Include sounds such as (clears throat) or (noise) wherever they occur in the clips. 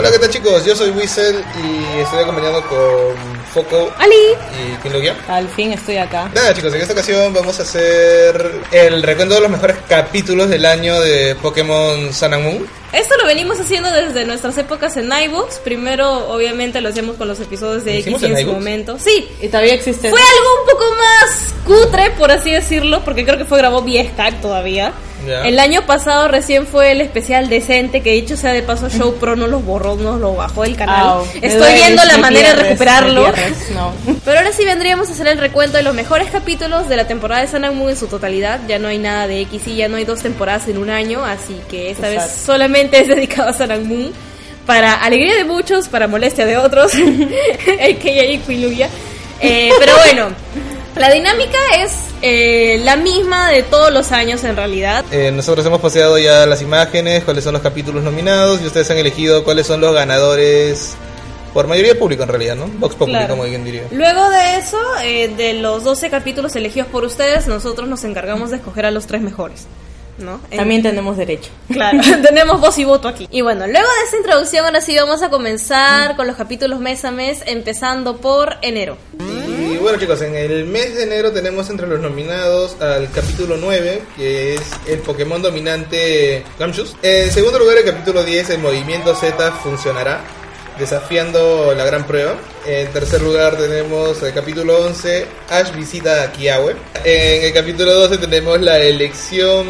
Hola, ¿qué tal chicos? Yo soy Whistle y estoy acompañado con Foco ¡Ali! y Quinlogia. Al fin estoy acá. Nada chicos, en esta ocasión vamos a hacer el recuento de los mejores capítulos del año de Pokémon Sun and Moon. Esto lo venimos haciendo desde nuestras épocas en iVoox. Primero, obviamente, lo hacíamos con los episodios de ¿Lo X en en su momento. Sí, Y todavía existe. fue algo un poco más cutre, por así decirlo, porque creo que fue grabado vía Skype todavía. Ya. El año pasado recién fue el especial decente, que dicho sea de paso, Show Pro no los borró, no lo bajó del canal. Estoy viendo la manera de recuperarlo. me pierdes, No. (laughs) Pero ahora sí vendríamos a hacer el recuento de los mejores capítulos de la temporada de Moon en su totalidad. Ya no hay nada de X y ya no hay dos temporadas en un año, así que esta vez solamente es dedicado a Moon. Para alegría de muchos, para molestia de otros, (laughs) a.k.a. Quiluya. Eh, pero bueno, la dinámica es eh, la misma de todos los años en realidad. Eh, nosotros hemos posteado ya las imágenes, cuáles son los capítulos nominados y ustedes han elegido cuáles son los ganadores por mayoría público en realidad, ¿no? Vox Populi, Claro. como alguien diría. Luego de eso, eh, de los 12 capítulos elegidos por ustedes, nosotros nos encargamos de escoger a los tres mejores. ¿no? En- También tenemos derecho. Claro, (laughs) tenemos voz y voto aquí. Y bueno, luego de esta introducción, ahora sí vamos a comenzar con los capítulos mes a mes, empezando por enero. Y bueno chicos, en el mes de enero tenemos entre los nominados al capítulo 9, que es el Pokémon dominante Gamchus. En segundo lugar el capítulo 10, el movimiento Z funcionará, desafiando la gran prueba. En tercer lugar tenemos el capítulo 11, Ash visita a Kiawe. En el capítulo 12 tenemos la elección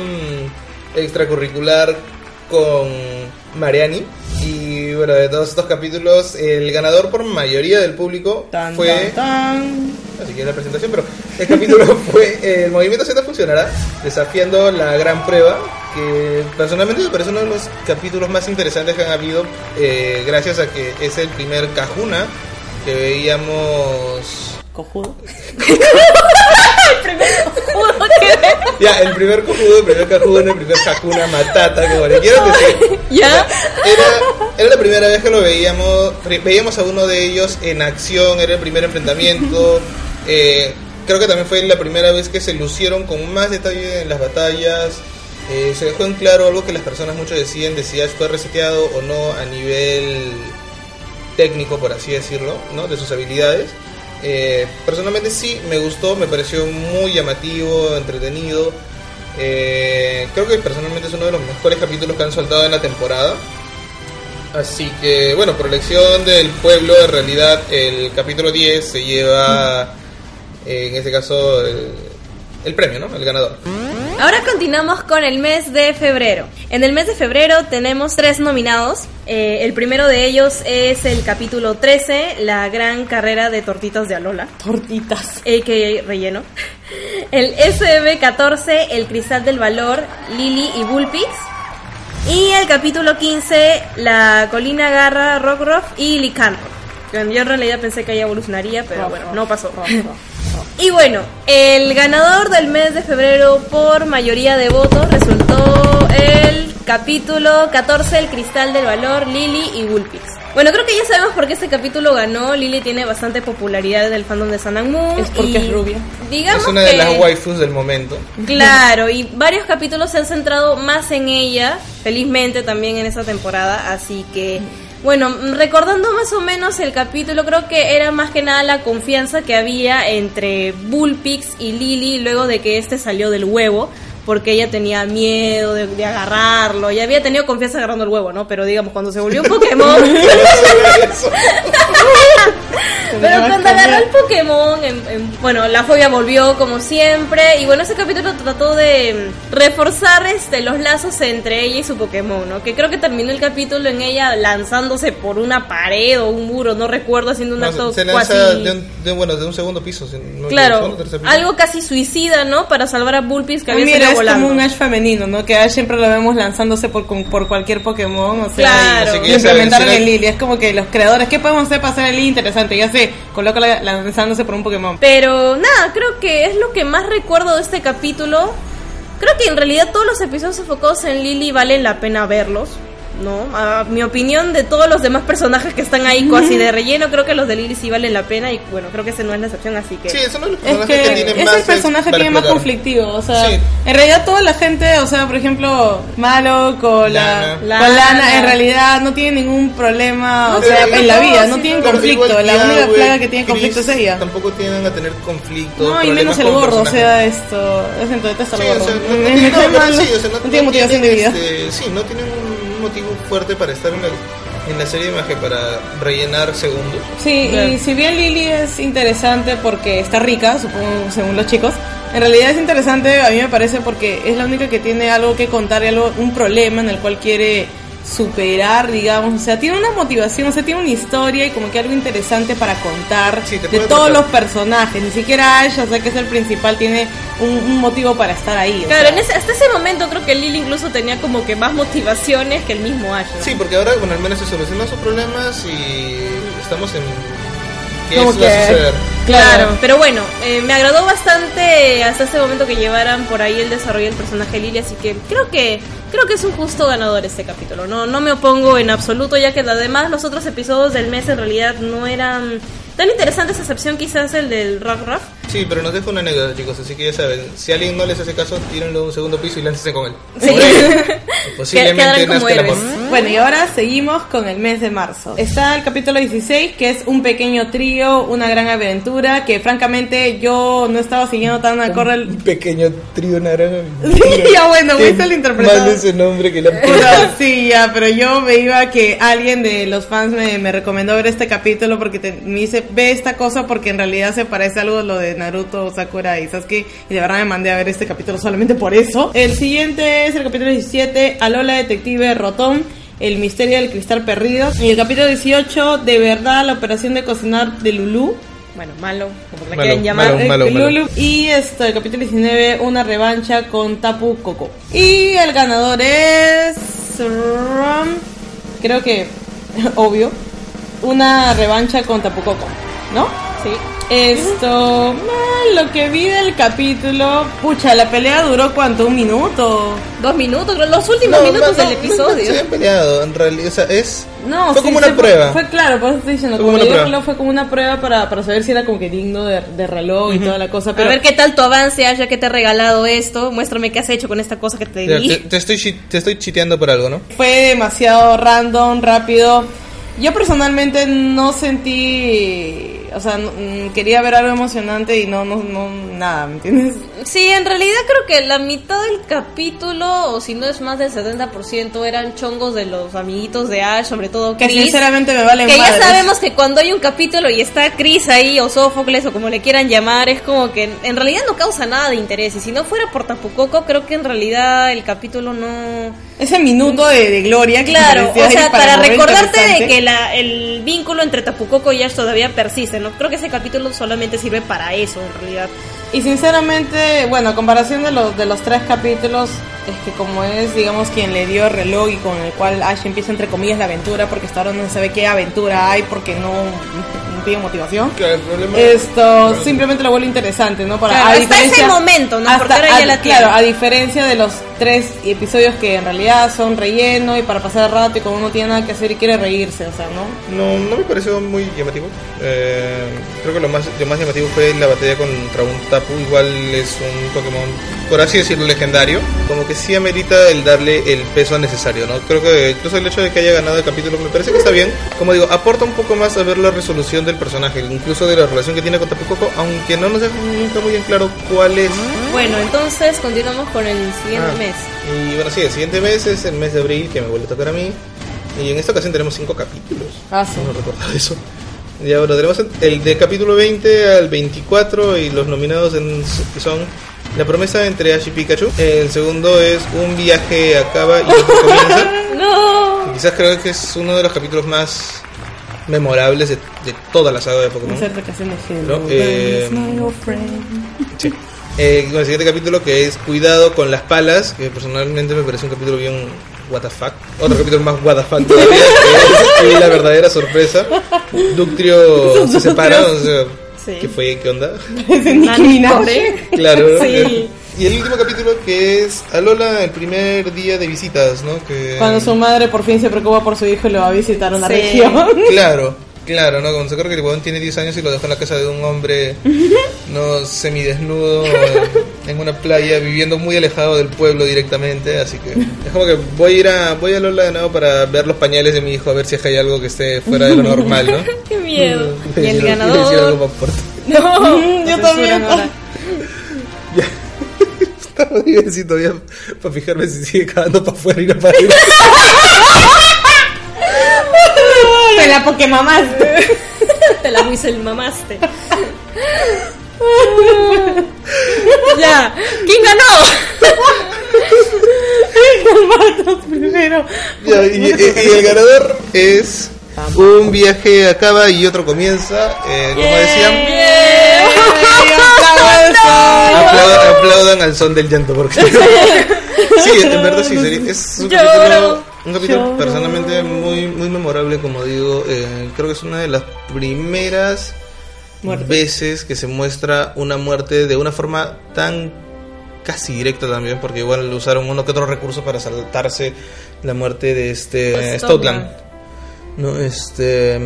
extracurricular con Mariani. Bueno, de todos estos capítulos, el ganador por mayoría del público Tan, fue... tan, tan. Así que la presentación, pero el capítulo (laughs) fue eh, el movimiento Z funcionará desafiando la gran prueba que personalmente me parece uno de los capítulos más interesantes que han habido eh, gracias a que es el primer Kahuna que veíamos Cojudo. (laughs) Juro que- ya el primer cojudo, el primer Kahuna, el primer Hakuna Matata como le quieran decir ¿Ya? era, era la primera vez que lo veíamos, veíamos a uno de ellos en acción, era el primer enfrentamiento. (laughs) eh, creo que también fue la primera vez que se lucieron con más detalle en las batallas. eh, se dejó en claro algo que las personas mucho decían de si fue reseteado o no a nivel técnico, por así decirlo, ¿no? de sus habilidades. Eh, personalmente sí, me gustó, me pareció muy llamativo, entretenido. Eh, creo que personalmente es uno de los mejores capítulos que han soltado en la temporada. Así que, bueno, por elección del pueblo, en realidad el capítulo 10 se lleva, eh, en este caso, el, el premio, ¿no? El ganador. Ahora continuamos con el mes de febrero. En el mes de febrero tenemos tres nominados. Eh, el primero de ellos es el capítulo 13, la gran carrera de tortitas de Alola. Tortitas. a.k.a. relleno. El SB14, el cristal del valor, Lily y Bullpix. Y el capítulo 15, la colina garra, Rockruff y Licanro. Yo en realidad pensé que ella evolucionaría, pero bueno, no pasó. Y bueno, el ganador del mes de febrero por mayoría de votos resultó el capítulo 14, el cristal del valor, Lily y Bullpix. Bueno, creo que ya sabemos por qué este capítulo ganó. Lily tiene bastante popularidad en el fandom de Sun and Moon. Es porque y es rubia. Digamos es una de que- las waifus del momento. Claro, y varios capítulos se han centrado más en ella, felizmente también en esa temporada, así que bueno, recordando más o menos el capítulo, creo que era más que nada la confianza que había entre Bullpix y Lily luego de que este salió del huevo, porque ella tenía miedo de, de agarrarlo, y había tenido confianza agarrando el huevo, ¿no? Pero digamos, cuando se volvió un (laughs) Pokémon... (laughs) Pero cuando agarró el Pokémon, en- en- bueno, la fobia volvió como siempre. Y bueno, ese capítulo trató de mm, reforzar este, los lazos entre ella y su Pokémon, ¿no? Que creo que terminó el capítulo en ella lanzándose por una pared o un muro, no recuerdo, haciendo un No, acto se lanza cuasi- de un, de, bueno, de un segundo piso. si no- Claro, piso. algo casi suicida, ¿no? Para salvar a Bullpix que Ah, había mira, salido es volando. como un Ash femenino, ¿no? Que Ash siempre lo vemos lanzándose por, por cualquier Pokémon, o sea, Claro. implementaron el Lily. Es como que los creadores, ¿qué podemos hacer para hacer el Lily interesante? Ya sé, coloca lanzándose por un Pokémon. Pero nada, creo que es lo que más recuerdo de este capítulo. Creo que en realidad todos los episodios enfocados en Lily valen la pena verlos. ¿No? A mi opinión de todos los demás personajes que están ahí casi de relleno, creo que los de Lily sí valen la pena y bueno, creo que ese no es la excepción, así que... Sí, eso no es los Es personajes que que, tienen es más el personaje tiene más conflictivo, o sea, Sí. en realidad toda la gente, o sea, por ejemplo, Malo con la, Lana. con Lana, Lana. en realidad no tiene ningún problema, o Pero sea, en la no, vida, sí, no tienen Pero conflicto, la única plaga que tiene conflicto es ella. Tampoco tienen a tener conflicto. No, y menos el gordo, o sea, esto, es en detesta Sí, al o gordo. no, (laughs) no tiene- no, sí, o sea, no- no no motivación de tienen, vida. este, sí, no tienen un motivo fuerte para estar en la, en la serie más que para rellenar segundos. Sí, y si bien Lily es interesante porque está rica, supongo, según los chicos, en realidad es interesante, a mí me parece, porque es la única que tiene algo que contar y algo, un problema en el cual quiere superar, digamos, o sea, tiene una motivación, o sea, tiene una historia y como que algo interesante para contar Sí, de todos los personajes, ni siquiera Ash, o sea, que es el principal, tiene un, un motivo para estar ahí. o Claro, sea. en ese- hasta ese momento creo que Lily incluso tenía como que más motivaciones que el mismo Ash. ¿no? Sí, porque ahora, bueno, al menos se solucionan sus problemas y estamos en... ¿Qué es- va a que- suceder? Claro, pero bueno, eh, me agradó bastante hasta ese momento que llevaran por ahí el desarrollo del personaje Lily, así que creo que creo que es un justo ganador este capítulo. No no me opongo en absoluto, ya que además los otros episodios del mes en realidad no eran tan interesantes, a excepción quizás el del Rock Ruff. Sí, pero nos deja una anécdota, chicos, así que ya saben, si alguien no les hace caso, tírenlo de un segundo piso y láncense con él. Sí. (laughs) Posiblemente como nazca el amor. Bueno, y ahora seguimos con el mes de marzo. Está el capítulo 16, que es un pequeño trío, una gran aventura, que francamente yo no estaba siguiendo tan acorde al... Un pequeño trío naranja. (laughs) ya bueno, fuiste el interpretado. Mal de ese nombre que le han puesto. Puta, (laughs) sí, ya, pero yo me iba que alguien de los fans me, me recomendó ver este capítulo porque te- me dice, ve esta cosa porque en realidad se parece algo a lo de Naruto, Sakura y Sasuke y de verdad me mandé a ver este capítulo solamente por eso. El siguiente es el capítulo 17, Alola Detective Rotón. El misterio del cristal perdido. Y el capítulo 18, de verdad, la operación de cocinar de Lulu. Bueno, malo, como la Malo, quieran llamar. malo. Eh. Y esto, el capítulo 19, una revancha con Tapu Coco. Y el ganador es. Creo que, (laughs) obvio, una revancha con Tapu Coco, ¿no? Sí. Esto, eh, lo que vi del capítulo, pucha, la pelea duró cuánto, un minuto. Dos minutos, los últimos minutos del episodio. se habían peleado, en realidad, o sea, es... No, Fue sí, como una fue- prueba. Fue, claro, por eso estoy diciendo, Fue como como reloj, fue como una prueba para, para saber si era como que digno de, de reloj y toda la cosa. Pero a ver qué tal tu avance, ya que te he regalado esto. Muéstrame qué has hecho con esta cosa que te Te, di. te estoy, te estoy chiteando por algo, ¿no? fue demasiado random, rápido. Yo personalmente no sentí, o sea, quería ver algo emocionante y no, no, no, nada, ¿me entiendes? Sí, en realidad creo que la mitad del capítulo, o si no es más del 70%, eran chongos de los amiguitos de Ash, sobre todo Que Chris. sinceramente me valen Que ya sabemos que cuando hay un capítulo y está Chris ahí, o Sófocles, o como le quieran llamar, es como que en realidad no causa nada de interés. Y si no fuera por Tapucoco, creo que en realidad el capítulo no... Ese minuto de, de gloria que Claro, o sea, para, recordarte de que la, el vínculo entre Tapucoco y Ash todavía persiste, ¿no? Creo que ese capítulo solamente sirve para eso, en realidad. Y sinceramente, bueno, a comparación de los, de los tres capítulos, es que como es, digamos, quien le dio el reloj y con el cual Ash empieza, entre comillas, la aventura, porque hasta ahora no se sabe qué aventura hay, porque no, no tiene motivación. Claro, el problema... Esto simplemente lo vuelve interesante, ¿no? Para, Claro, a hasta diferencia- ese momento, ¿no? hasta- Porque ahora ya a- la Claro, tiene. a diferencia de los tres episodios que en realidad son relleno y para pasar el rato y cuando uno tiene nada que hacer y quiere reírse, o sea, ¿no? No, no me pareció muy llamativo. Eh, creo que lo más, lo más llamativo fue la batalla contra un Tapu. Igual es un Pokémon, por así decirlo, legendario. Como que sí amerita el darle el peso necesario, ¿no? Creo que incluso el hecho de que haya ganado el capítulo me parece que está bien. Como digo, aporta un poco más a ver la resolución del personaje, incluso de la relación que tiene con Tapu Koko, aunque no nos deja nunca muy en claro cuál es. Bueno, entonces continuamos con el siguiente Ah, mes. Y bueno, sí, el siguiente mes es el mes de abril, que me vuelve a tocar a mí. Y en esta ocasión tenemos cinco capítulos. Ah, sí. No recordaba eso. Ya, bueno, tenemos el de capítulo 20 al 24 y los nominados en- que son La promesa entre Ash y Pikachu. El segundo es Un viaje acaba y otro (laughs) comienza. ¡No! Quizás creo que es uno de los capítulos más memorables de, de toda la saga de Pokémon. Canción de No, eh. Sí. Eh, con el siguiente capítulo que es Cuidado con las palas, que personalmente me parece un capítulo bien what the fuck. Otro capítulo más what the fuck todavía, que es la verdadera sorpresa. Ductrio se separa, o sea, Sí. ¿qué fue? ¿Qué onda? (laughs) Claro, Sí. Y el último capítulo que es Alola el primer día de visitas, ¿no? Que, Cuando su madre por fin se preocupa por su hijo y le va a visitar una Sí. región. (laughs) Claro, (laughs) claro, ¿no? Cuando se acuerda que el huevón tiene 10 años y lo dejó en la casa de un hombre (laughs) no semidesnudo en una playa viviendo muy alejado del pueblo directamente, así que es como que voy a ir a voy a Lola de nuevo para ver los pañales de mi hijo a ver si hay algo que esté fuera de lo normal, ¿no? Qué miedo. Y el ganador. No, Yo lo también. (laughs) a decir todavía para fijarme si sigue cagando para afuera y no para ir. Te la Pokémamaste. Te la el mamaste. ya. ¿Quién ganó? Primero. Ya, y, y- y el ganador es un viaje acaba y otro comienza. Eh, como decían, aplaudan, aplaudan al son del llanto porque sí, (laughs) en verdad sí, es un capítulo, un capítulo lloro. personalmente muy muy memorable, como digo, eh, creo que es una de las primeras Muerte. veces que se muestra una muerte de una forma tan casi directa también, porque igual usaron uno que otro recurso para saltarse la muerte de este Pues, Stoutland. No, este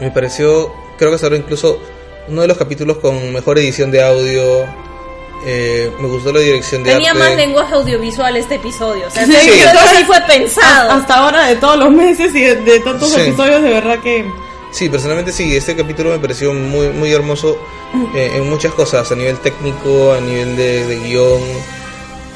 me pareció, creo que será incluso uno de los capítulos con mejor edición de audio. eh, me gustó la dirección de Tenía arte. más lenguaje audiovisual este episodio. O sea, Sí, creo que sí fue pensado. Hasta ahora, de todos los meses y de, de tantos Sí. episodios, de verdad que. Sí, personalmente sí, este capítulo me pareció muy, muy hermoso eh, en muchas cosas, a nivel técnico, a nivel de, de guion,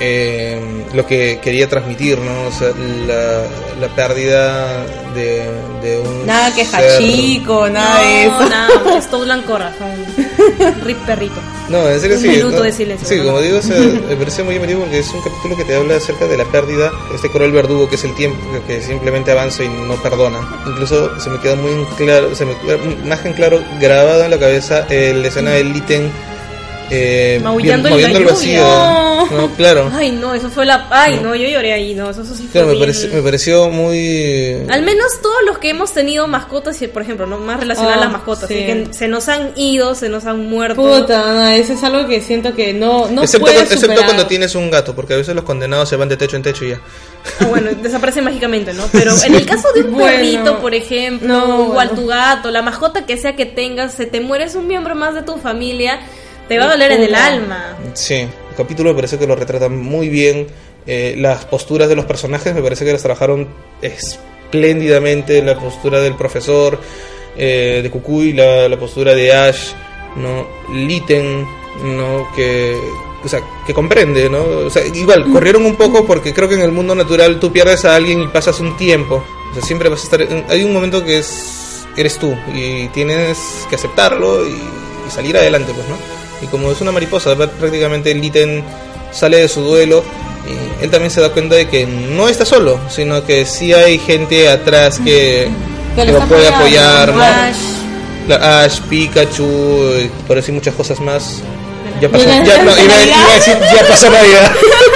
eh, lo que quería transmitir, ¿no? O sea, la, la pérdida de, de un... Nada que ser- Hachico, nada de no, eso. nada, Stoutland corazón. (laughs) Rip perrito. No, en serio Un sí. minuto ¿no? de silencio, Sí, ¿no? como digo, o sea, (laughs) me parece muy llamativo porque es un capítulo que te habla acerca de la pérdida, este cruel verdugo que es el tiempo, que, simplemente avanza y no perdona. Incluso se me queda muy claro, se me queda más que en claro grabado en la cabeza eh, la escena del ítem eh, Maullando vi- en la el vacío. No, claro. Ay, no, eso fue la. Ay, no, yo lloré ahí, no, eso, eso sí fue. Me, bien- parece- me pareció muy... Al menos todos los que hemos tenido mascotas, y por ejemplo, no más relacionadas a Oh, las mascotas, sí. así que se nos han ido, se nos han muerto. Puta, no, eso es algo que siento que no, no excepto, puedes cuando, excepto superar. cuando tienes un gato, porque a veces los condenados se van de techo en techo y ya. Ah, bueno, (laughs) desaparecen mágicamente, ¿no? Pero en el caso de un (laughs) Bueno. perrito, por ejemplo, No, igual bueno. tu gato, la mascota que sea que tengas, se te muere es un miembro más de tu familia, te va a doler en el alma. Sí, el capítulo me parece que lo retrata muy bien. Eh, las posturas de los personajes me parece que las trabajaron espléndidamente. La postura del profesor, eh, de Kukui, la, la postura de Ash, ¿no? Litten, ¿no? Que, o sea, que comprende, ¿no? O sea, igual, (laughs) corrieron un poco porque creo que en el mundo natural tú pierdes a alguien y pasas un tiempo. O sea, siempre vas a estar... Hay un momento que es eres tú y tienes que aceptarlo y, y salir adelante, pues, ¿no? Y como es una mariposa, prácticamente Litten sale de su duelo y él también se da cuenta de que no está solo, sino que sí hay gente atrás que, Que lo puede apoyar. Ash, La- Ash, Pikachu, por decir muchas cosas más. Ya pasó, ya, no, iba, iba a decir, ya pasó Navidad. (laughs)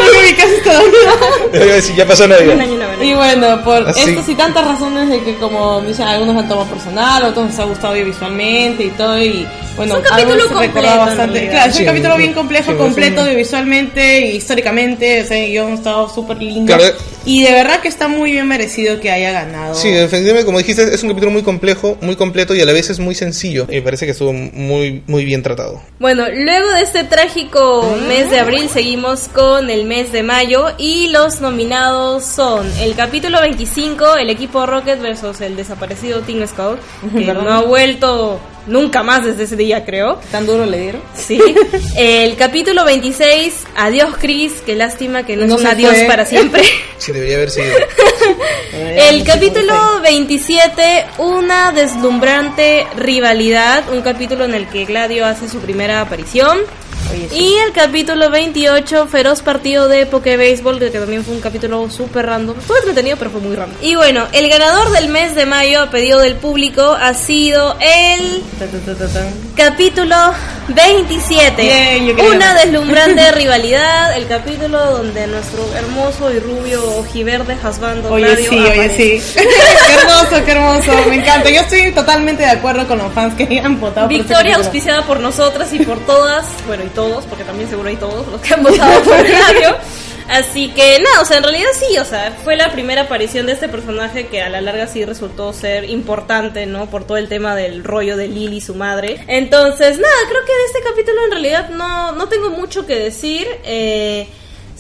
(laughs) Iba a decir, ya pasó Navidad. Y bueno, por Así. estas y tantas razones de que como dicen, algunos han tomado personal, otros les ha gustado audiovisualmente y todo y bueno, Es un capítulo completo, bastante. Claro, es Sí, un capítulo sí, bien complejo, sí, completo es un- audiovisualmente y históricamente, ese guion ha estado súper lindo. Claro. Y de verdad que está muy bien merecido que haya ganado. Sí, efectivamente, como dijiste, es un capítulo muy complejo, muy completo y a la vez es muy sencillo. Y me parece que estuvo muy, muy bien tratado. Bueno, luego de este trágico mes de abril seguimos con el mes de mayo y los nominados son el capítulo 25, el equipo Rocket versus el desaparecido Team Scout, (laughs) que ¿Verdad? no ha vuelto nunca más desde ese día, creo. ¿Tan duro le dieron? Sí. El capítulo 26, adiós Chris, qué lástima que no, No es un adiós fue. para siempre. (laughs) Sí, debería haber sido. (laughs) El capítulo 27, una deslumbrante rivalidad, un capítulo en el que Gladio hace su primera aparición. Oye, sí. Y el capítulo 28, feroz partido de Poké Baseball, que también fue un capítulo súper random. Estuvo entretenido, pero fue muy random. Y bueno, el ganador del mes de mayo, a pedido del público, ha sido el capítulo 27. Bien, yo quería Una deslumbrante (laughs) rivalidad. El capítulo donde nuestro hermoso y rubio ojiverde Hasbando Oye, sí, oye, sí. (laughs) qué hermoso, qué hermoso. Me encanta. Yo estoy totalmente de acuerdo con los fans que han votado por este Victoria auspiciada por nosotras y por todas, bueno, y todos, porque también seguro hay todos los que han votado por Gladio. (laughs) Así que nada, o sea, en realidad sí, o sea, fue la primera aparición de este personaje que a la larga sí resultó ser importante, ¿no? Por todo el tema del rollo de Lily y su madre. Entonces, nada, creo que de este capítulo en realidad no, no tengo mucho que decir. Eh,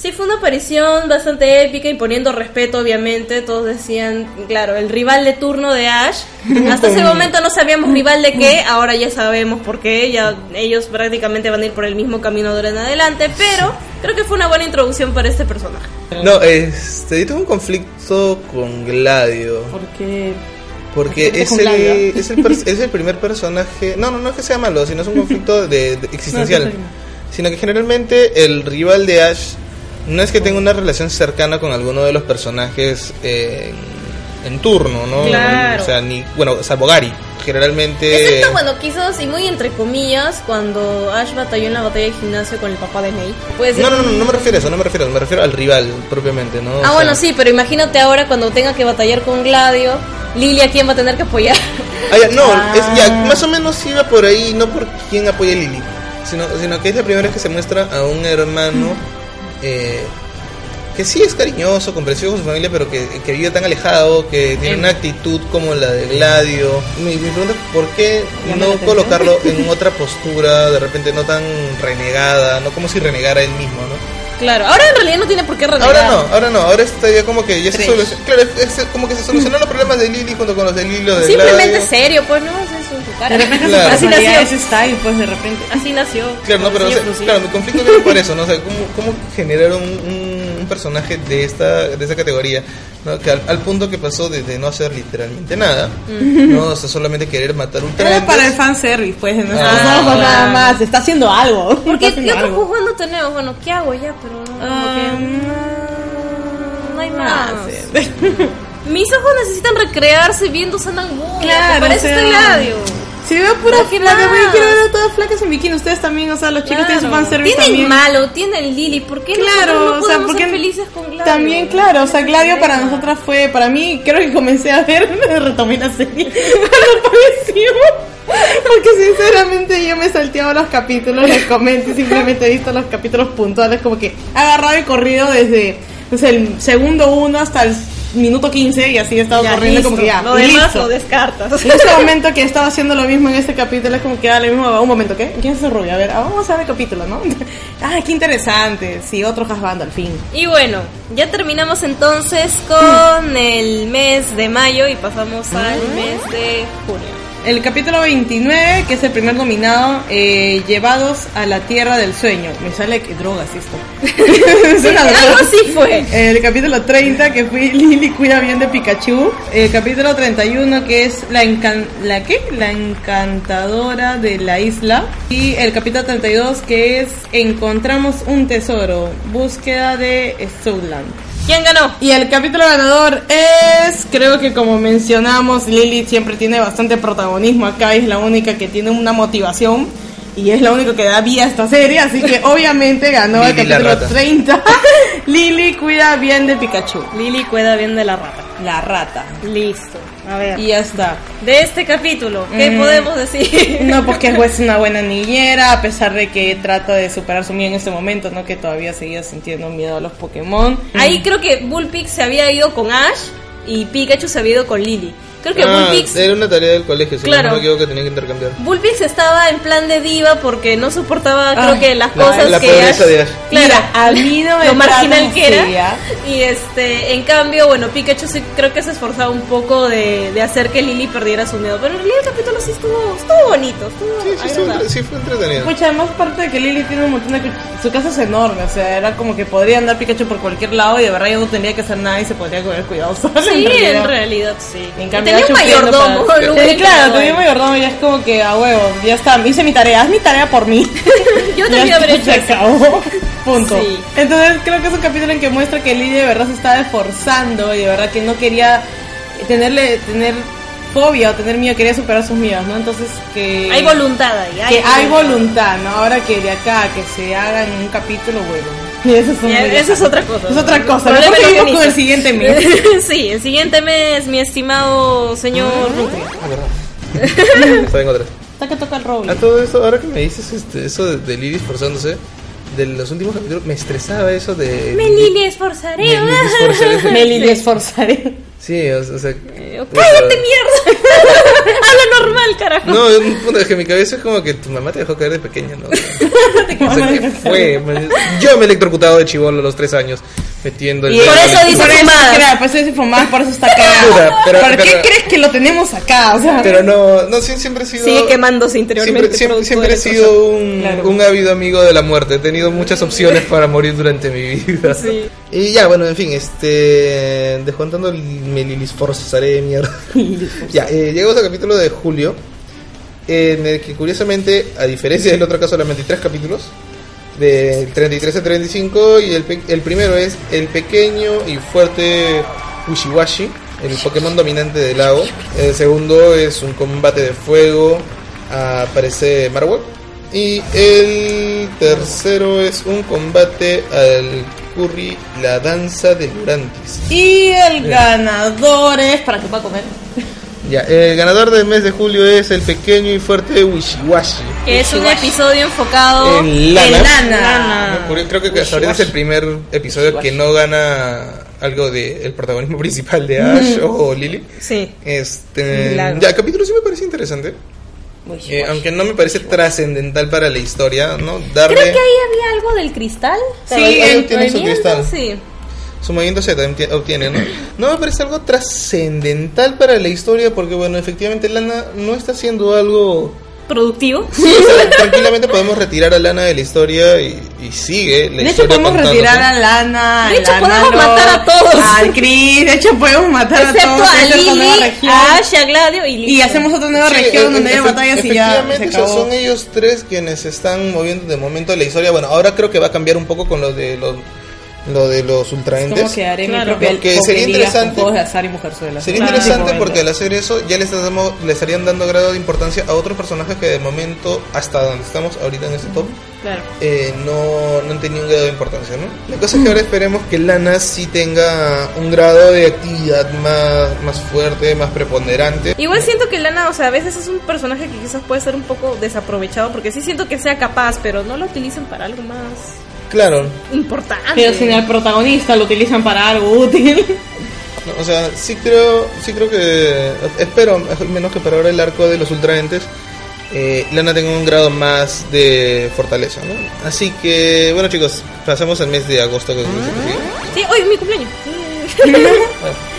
Sí, fue una aparición bastante épica y poniendo respeto, obviamente. Todos decían, claro, el rival de turno de Ash. Hasta ese momento no sabíamos rival de qué, ahora ya sabemos por qué. Ya ellos prácticamente van a ir por el mismo camino de ahora en adelante. Pero creo que fue una buena introducción para este personaje. No, este, yo tengo un conflicto con Gladio. Porque Porque ¿Conflicto es el, es, el per- es el primer personaje. No, no, no es que sea malo, sino es un conflicto de, de- existencial. (laughs) No, sí, sí. Sino que generalmente el rival de Ash no es que tenga una relación cercana con alguno de los personajes eh, en, en turno, ¿no? Claro. O sea, ni. Bueno, salvo Gary. Generalmente. Excepto, bueno, quizás y muy entre comillas, cuando Ash batalló en la batalla de gimnasio con el papá de May. Puede ser No, no, no, no me refiero a eso, no me refiero, me refiero al rival propiamente, ¿no? O Ah, sea, bueno, sí, pero imagínate ahora cuando tenga que batallar con Gladio, Lily a quién va a tener que apoyar. Ah, ya, no, Ah. es, ya, más o menos iba por ahí, no por quién apoya a Lily, sino, sino que es la primera vez que se muestra a un hermano eh, que sí es cariñoso, comprensivo con su familia, pero que, que vive tan alejado, que tiene una actitud como la de Gladio. Mi, mi pregunta es por qué no colocarlo en (laughs) otra postura, de repente no tan renegada, no como si renegara él mismo, ¿no? Claro, ahora en realidad no tiene por qué renegar. Ahora no, ahora no, ahora está ya como que ya se solucionó, claro, es- es como que se solucionaron los problemas de Lily junto con los de Lily, los de Simplemente Gladio. serio, pues no, cara. de repente Claro. su Así personalidad nació. es style, pues de repente. Así nació. Claro, no, pero o Así sea, inclusive. claro, mi conflicto viene por eso, ¿no? O sea, ¿cómo, cómo generar un, un- personaje de esta, de esta categoría, ¿no? Que al, al punto que pasó de, de no hacer literalmente nada, ¿no? O sea, solamente querer matar un Era para el fanservice, pues, en nuestros Ah, ojos nada más. Está haciendo algo. (laughs) Porque ¿qué otro juzgando tenemos? Bueno, ¿qué hago ya? Pero no, como que, Ah, mm, no hay más. Sí. (laughs) Mis ojos necesitan recrearse viendo Sanan Moon. Claro, Parece o sea, este. Si veo pura quiero ver a todas flacas en bikini. Ustedes también, o sea, los chicos tienen su Claro. fanservice Tienen también. malo, tienen Lily. ¿Por qué Claro, no o sea, porque ser felices con Gladio? También, claro, o sea, Gladio para nosotras fue, para mí, creo que comencé a ver, (laughs) retomé la serie (laughs) cuando apareció. Porque sinceramente yo me he salteado los capítulos, les comento simplemente he visto los capítulos puntuales, como que he agarrado y corrido desde sé, el segundo uno hasta el minuto 15 y así he estado Ya, corriendo listo. como que ya. Lo demás listo. lo descartas. En este momento que estaba haciendo lo mismo en este capítulo es como que dale mismo un momento, ¿qué? ¿Quién es ese rubio? A ver, ah, vamos a ver el capítulo, ¿no? (laughs) ah, qué interesante. Sí, otro hasbando al fin. Y bueno, ya terminamos entonces con el mes de mayo y pasamos al mes de junio. El capítulo 29, que es el primer nominado, eh, Llevados a la Tierra del Sueño. Me sale que drogas esto. (laughs) es una Algo droga. así fue. El capítulo 30, que fue Lily cuida bien de Pikachu. El capítulo 31, que es la, encan ¿la qué? La encantadora de la isla. Y el capítulo 32, que es Encontramos un tesoro. Búsqueda de Stoutland. ¿Quién ganó? Y el capítulo ganador es, creo que como mencionamos, Lily siempre tiene bastante protagonismo acá, es la única que tiene una motivación y es la única que da vida a esta serie, así que (laughs) obviamente ganó el capítulo rata. 30. (laughs) Lily cuida bien de Pikachu, Lily cuida bien de la rata. la rata. Listo. A ver. Y ya está. De este capítulo, ¿qué Mm. podemos decir? (laughs) No, porque es una buena niñera, a pesar de que trata de superar su miedo en este momento, ¿no? Que todavía seguía sintiendo miedo a los Pokémon. Ahí creo que Bullpix se había ido con Ash y Pikachu se había ido con Lily. Creo que Ah, Bullpix era una tarea del colegio, si Claro. no me equivoco que tenía que intercambiar. Bullpix estaba en plan de diva porque no soportaba, creo que las la- cosas la que Ash, de Ash. Claro, Mira, a mí no (laughs) me lo marginal que era. Y este, en cambio, bueno, Pikachu sí creo que se esforzaba un poco de, de hacer que Lily perdiera su miedo. Pero en realidad el capítulo sí estuvo, estuvo bonito, estuvo Sí, sí, entre- sí fue entretenido. Pucha, además parte de que Lily tiene un montón de... Su casa es enorme, o sea, era como que podría andar Pikachu por cualquier lado y de verdad ya no tendría que hacer nada y se podría haber cuidado. (laughs) Sí, realidad. en realidad sí. En cambio, tenía un mayordomo. para- claro, tenía un mayordomo y es como que a huevo, ya está, hice mi tarea, haz mi tarea por mí. (laughs) Yo también habría hecho se acabó. (laughs) Punto. Sí. Entonces creo que es un capítulo en que muestra que Lily de verdad se estaba esforzando y de verdad que no quería tenerle tener fobia o tener miedo, quería superar sus miedos, ¿no? Entonces que... Hay voluntad ahí. Que hay voluntad, ¿no? Ahora que de acá, que se haga en un capítulo, bueno. Y eso, Ya, muy- eso es otra cosa. Es otra cosa. Mejor seguimos con el siguiente (laughs) mes. sí, el siguiente mes, mi estimado señor. Ah, verdad. Está en otra. Hasta que toca el roble. A todo eso, ahora que me dices este, eso de, de Lily esforzándose, de los últimos capítulos, me estresaba eso de. Me Lili (laughs) esforzaré. Me Lili esforzaré. Me Lili esforzaré. Sí, o, o sea. Eh, ¡Cállate, mierda! (laughs) Habla normal, carajo. No, es un punto de que mi cabeza es como que tu mamá te dejó caer de pequeña, ¿no? (laughs) O sea, ¿qué fue? Yo me he electrocutado de chivolo a los tres años, metiendo el Y por eso dice por eso, fumadas. claro, por eso dice fumadas, por eso está acá. (laughs) Pero- ¿Por qué pero- crees que lo tenemos acá? O sea, Pero no, no, siempre he sido. Sigue quemándose interiormente. Siempre, siempre, siempre he sido un, Claro. un ávido amigo de la muerte. He tenido muchas opciones para morir durante mi vida. Sí. Y ya, bueno, en fin, este. Descontando el Melilis forzaré mierda. (laughs) ya, eh, llegamos al capítulo de julio. En el que curiosamente, a diferencia del otro caso, solamente hay tres capítulos. Del 33 al 35. Y el, el primero es el pequeño y fuerte Ushiwashi, el Pokémon dominante del lago. El segundo es un combate de fuego. Aparece Marowak. Y el tercero es un combate al Curry, la danza de Lurantis. Y el ganador es para que pueda comer. Ya, el ganador del mes de julio es el pequeño y fuerte Wishiwashi. Que es un episodio enfocado En lana. En lana. lana. Curio- Creo que hasta ahorita es el primer episodio que no gana algo del el protagonismo (laughs) principal de Ash o Lily. Sí. Este, ya, el capítulo sí me parece interesante. Eh, aunque no me parece trascendental para la historia, ¿no? Darle Creo que ahí había algo del cristal. Sí, él tiene su cristal. Sí. su movimiento se obtiene, ¿no? No me parece algo trascendental para la historia porque, bueno, efectivamente Lana no está haciendo algo... Productivo. Sí, o sea, (laughs) tranquilamente podemos retirar a Lana de la historia y, y sigue la De hecho, podemos contándose. retirar a Lana. De hecho, podemos matar a todos. Al Chris. De hecho, podemos matar a Excepto todos. a es otra nueva Lily, a Ash, a Gladio y listo. Y hacemos otra nueva Sí, región donde haya batallas y ya Efectivamente, son ellos tres quienes se están moviendo de momento la historia. Bueno, ahora creo que va a cambiar un poco con lo de los, lo de los ultraentes. Como que haré Claro. mi propia Lo que sería interesante- con juegos de azar y mujerzuela. Sería Claro. interesante porque al hacer eso ya le, estamos- le estarían dando grado de importancia a otros personajes que de momento, hasta donde estamos ahorita en este top, Claro. eh, no, no han tenido un grado de importancia, ¿no? La cosa es que ahora esperemos que Lana sí tenga un grado de actividad más, más fuerte, más preponderante. Igual siento que Lana, o sea, a veces es un personaje que quizás puede ser un poco desaprovechado, porque sí siento que sea capaz, pero no lo utilizan para algo más Claro, importante. Pero sin el protagonista lo utilizan para algo útil. (laughs) no, o sea, sí creo, sí creo que, espero al menos que para ahora el arco de los ultraentes eh, Lana tenga un grado más de fortaleza, ¿no? Así que, bueno chicos, pasamos al mes de agosto que es sigue. Sí, hoy mi cumpleaños. (laughs)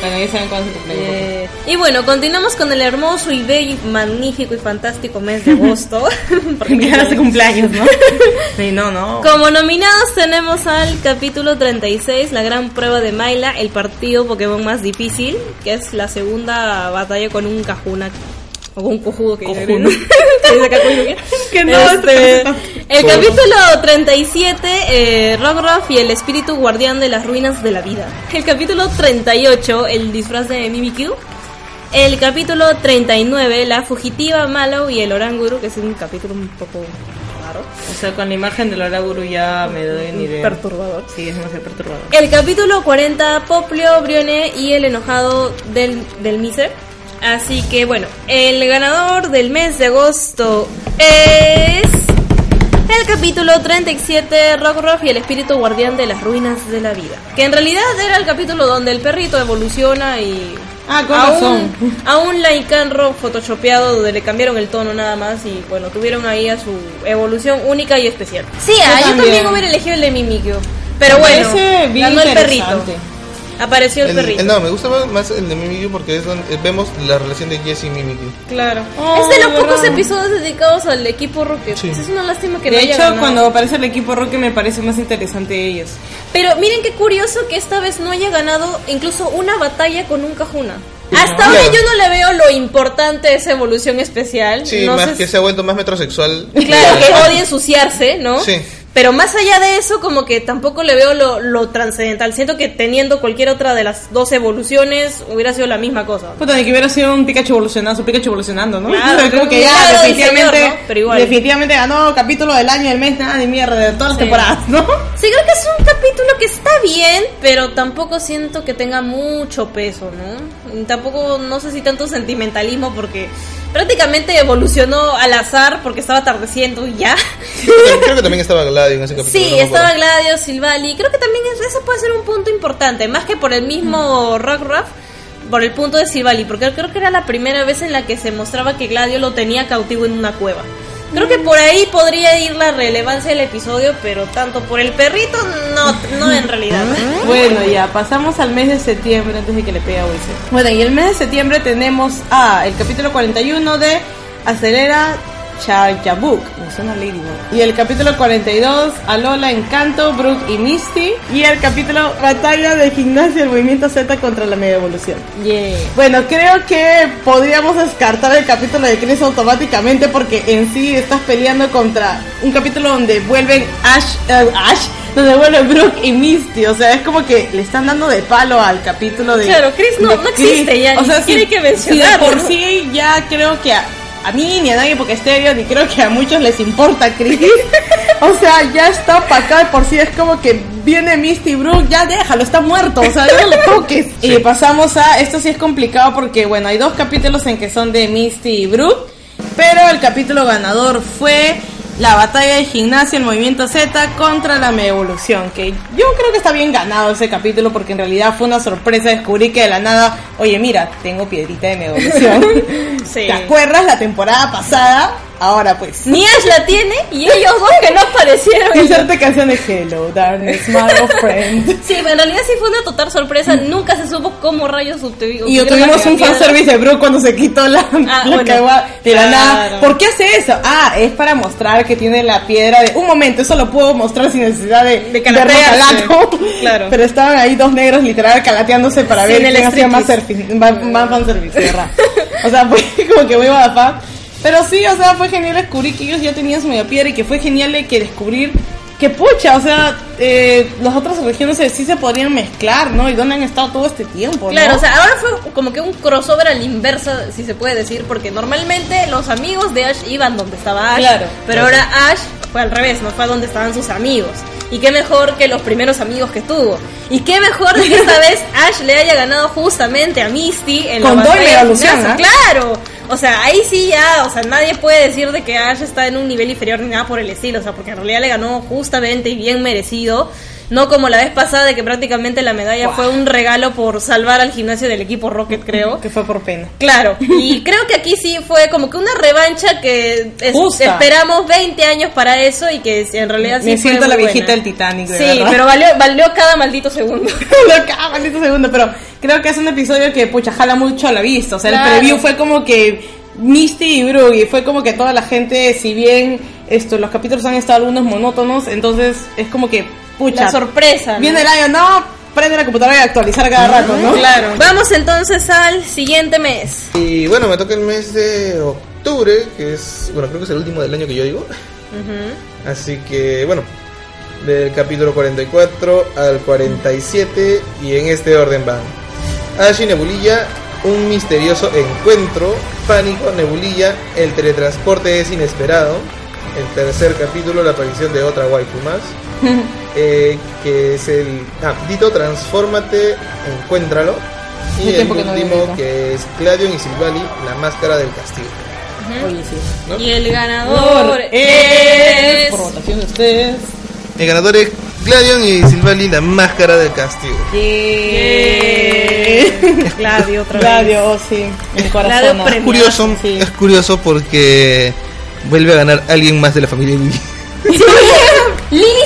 Bueno, ya saben cuándo se cumpleaños. Eh, y bueno, continuamos con el hermoso y bello magnífico y fantástico mes de agosto. (laughs) Porque ya hace cumpleaños, ¿no? (laughs) Sí, no, no. Como nominados tenemos al capítulo 36, la gran prueba de Maila, el partido Pokémon más difícil, que es la segunda batalla con un Cajuna. O un cojudo que que no, Este, El capítulo 37, eh, Rockruff y el espíritu guardián de las ruinas de la vida. El capítulo 38, el disfraz de Mimikyu. El capítulo 39, la fugitiva Malo y el Oranguru, que es un capítulo un poco raro. O sea, con la imagen del Oraguru ya me doy ni idea. Perturbador. Sí, es demasiado perturbador. El capítulo 40, Poplio, Brione y el enojado del, del Miser. Así que bueno, el ganador del mes de agosto es el capítulo 37, Rockruff y el espíritu guardián de las ruinas de la vida. Que en realidad era el capítulo donde el perrito evoluciona y... Ah, con a razón. un, a un Lycanro photoshopeado donde le cambiaron el tono nada más y bueno, tuvieron ahí a su evolución única y especial. Sí, ah, yo también. también hubiera elegido el de Mimikyu. Pero bueno, ganó el perrito. Apareció el, El- perrito. el- no, me gusta más, el de Mimikyu porque es donde vemos la relación de Jesse y Mimikyu. Claro. Oh, es de los ¿verdad? pocos episodios dedicados al equipo Rocket. Sí. Es una lástima que no De haya hecho, ganado. cuando aparece el equipo Rocket me parece más interesante ellos. Pero miren qué curioso que esta vez no haya ganado incluso una batalla con un Cajuna. Hasta Claro. ahora yo no le veo lo importante de esa evolución especial. Sí, no más sé que se ha vuelto más metrosexual. Claro, que odia ensuciarse, ¿no? Sí. Pero más allá de eso, como que tampoco le veo lo, lo trascendental. Siento que teniendo cualquier otra de las dos evoluciones hubiera sido la misma cosa. Puta, ni que hubiera sido un Pikachu evolucionando, su Pikachu evolucionando, ¿no? Claro, (laughs) O sea, como que ya claro, definitivamente, señor, ¿no? Pero igual. definitivamente ganó capítulo del año, del mes, nada de mierda, de todas las Sí. temporadas, ¿no? Sí, creo que es un capítulo que está bien, pero tampoco siento que tenga mucho peso, ¿no? Tampoco, no sé si tanto sentimentalismo, porque prácticamente evolucionó al azar porque estaba atardeciendo y ya. Creo que también estaba Gladio en ese capítulo. Sí, no estaba. Gladio, Silvali. Creo que también es- eso puede ser un punto importante, más que por el mismo Rock Ruff, por el punto de Silvali, porque creo que era la primera vez en la que se mostraba que Gladio lo tenía cautivo en una cueva. Creo que por ahí podría ir la relevancia del episodio, pero tanto por el perrito, no, no en realidad. (laughs) Bueno, ya pasamos al mes de septiembre antes de que le pegue a Wilson. Bueno, y el mes de septiembre tenemos a el capítulo 41 de Acelera Charjabuk, me suena Ladybug. Y el capítulo 42, Alola, Encanto, Brooke y Misty. Y el capítulo Batalla de Gimnasia, el movimiento Z contra la Mega Evolución. Yeah. Bueno, creo que podríamos descartar el capítulo de Chris automáticamente porque en sí estás peleando contra un capítulo donde vuelven Ash, eh, Ash, donde vuelven Brooke y Misty. O sea, es como que le están dando de palo al capítulo de. Claro, Chris no- no existe ya, ni siquiera hay que mencionarlo, Si de por sí ya creo que a, a mí ni a nadie porque estéreo, ni creo que a muchos les importa Chris. o sea, ya está para acá de por sí, es como que viene Misty y Brooke, ya déjalo, está muerto, o sea, no lo toques. Y pasamos a, esto sí es complicado porque, bueno, hay dos capítulos en que son de Misty y Brooke, pero el capítulo ganador fue la batalla de gimnasia, el movimiento Z contra la Mega Evolución, que yo creo que está bien ganado ese capítulo porque en realidad fue una sorpresa descubrir que de la nada, oye mira, tengo piedrita de Mega Evolución. (laughs) Sí. ¿Te acuerdas la temporada pasada? Ahora pues. Ni Ash la tiene y ellos dos que no aparecieron. Inserte canción de Hello, darkness, my old friend. Sí, en realidad sí fue una total sorpresa. Nunca se supo cómo rayos obtuvi- Y tuvimos la un fanservice de Brooke cuando se quitó la, Ah, (laughs) la bueno, cagua de la claro. nada. ¿Por qué hace eso? Ah, es para mostrar que tiene la piedra de... Un momento, eso lo puedo mostrar sin necesidad de, De calato. Claro. Pero estaban ahí dos negros literal calateándose para Sí, ver quién hacía más, surfing, más, más fanservice, verdad. O sea, (laughs) fue como que muy badafa. Pero sí, o sea, fue genial descubrir que ellos ya tenían su media piedra y que fue genial que descubrir que pucha, o sea, eh, las otras regiones sí se podrían mezclar, ¿no? Y dónde han estado todo este tiempo, ¿no? Claro, o sea, ahora fue como que un crossover a la inversa, si se puede decir, porque normalmente los amigos de Ash iban donde estaba Ash, Claro. pero ahora Ash fue al revés, no fue a donde estaban sus amigos. Y qué mejor que los primeros amigos que tuvo. Y qué mejor que esta vez Ash le haya ganado justamente a Misty en Con la doble evolución. ¿ah? Claro. O sea, ahí sí ya, o sea, nadie puede decir de que Ash está en un nivel inferior ni nada por el estilo, o sea, porque en realidad le ganó justamente y bien merecido. No como la vez pasada de que prácticamente la medalla fue un regalo por salvar al gimnasio del equipo Rocket, (laughs) creo. Que fue por pena. Claro, (laughs) y creo que aquí sí fue como que una revancha que es- esperamos 20 años para eso y que en realidad sí Me fue siento la muy viejita buena. del Titanic, de Sí, verdad. pero valió, valió cada maldito segundo. (laughs) Cada maldito segundo, pero creo que es un episodio que pucha jala mucho a la vista. O sea, Claro. el preview fue como que Misty y Brooke, y fue como que toda la gente, si bien esto, los capítulos han estado algunos monótonos, entonces es como que pucha. La sorpresa. ¿no? Viene el año, no, prende la computadora y actualizar cada rato, ¿no? Claro. Vamos entonces al siguiente mes. Y bueno, me toca el mes de octubre, que es, bueno, creo que es el último del año que yo digo. Ujú. Así que, bueno, del capítulo 44 al 47 y en este orden van. Ash y Nebulilla, un misterioso encuentro, pánico, Nebulilla, el teletransporte es inesperado. El tercer capítulo, la aparición de otra waifu más. (laughs) eh, que es el... Ah, Dito, transfórmate, encuéntralo. Y el no último que es Gladion y Silvali, la máscara del castigo. Oye, sí. ¿no? Y el ganador Por, es... por votación de ustedes. El ganador es Gladion y Silvali, la máscara del castigo. Gladio (laughs) otra vez. Gladio, oh, sí, mi corazón. Premio. curioso, sí. es curioso porque vuelve a ganar alguien más de la familia (laughs)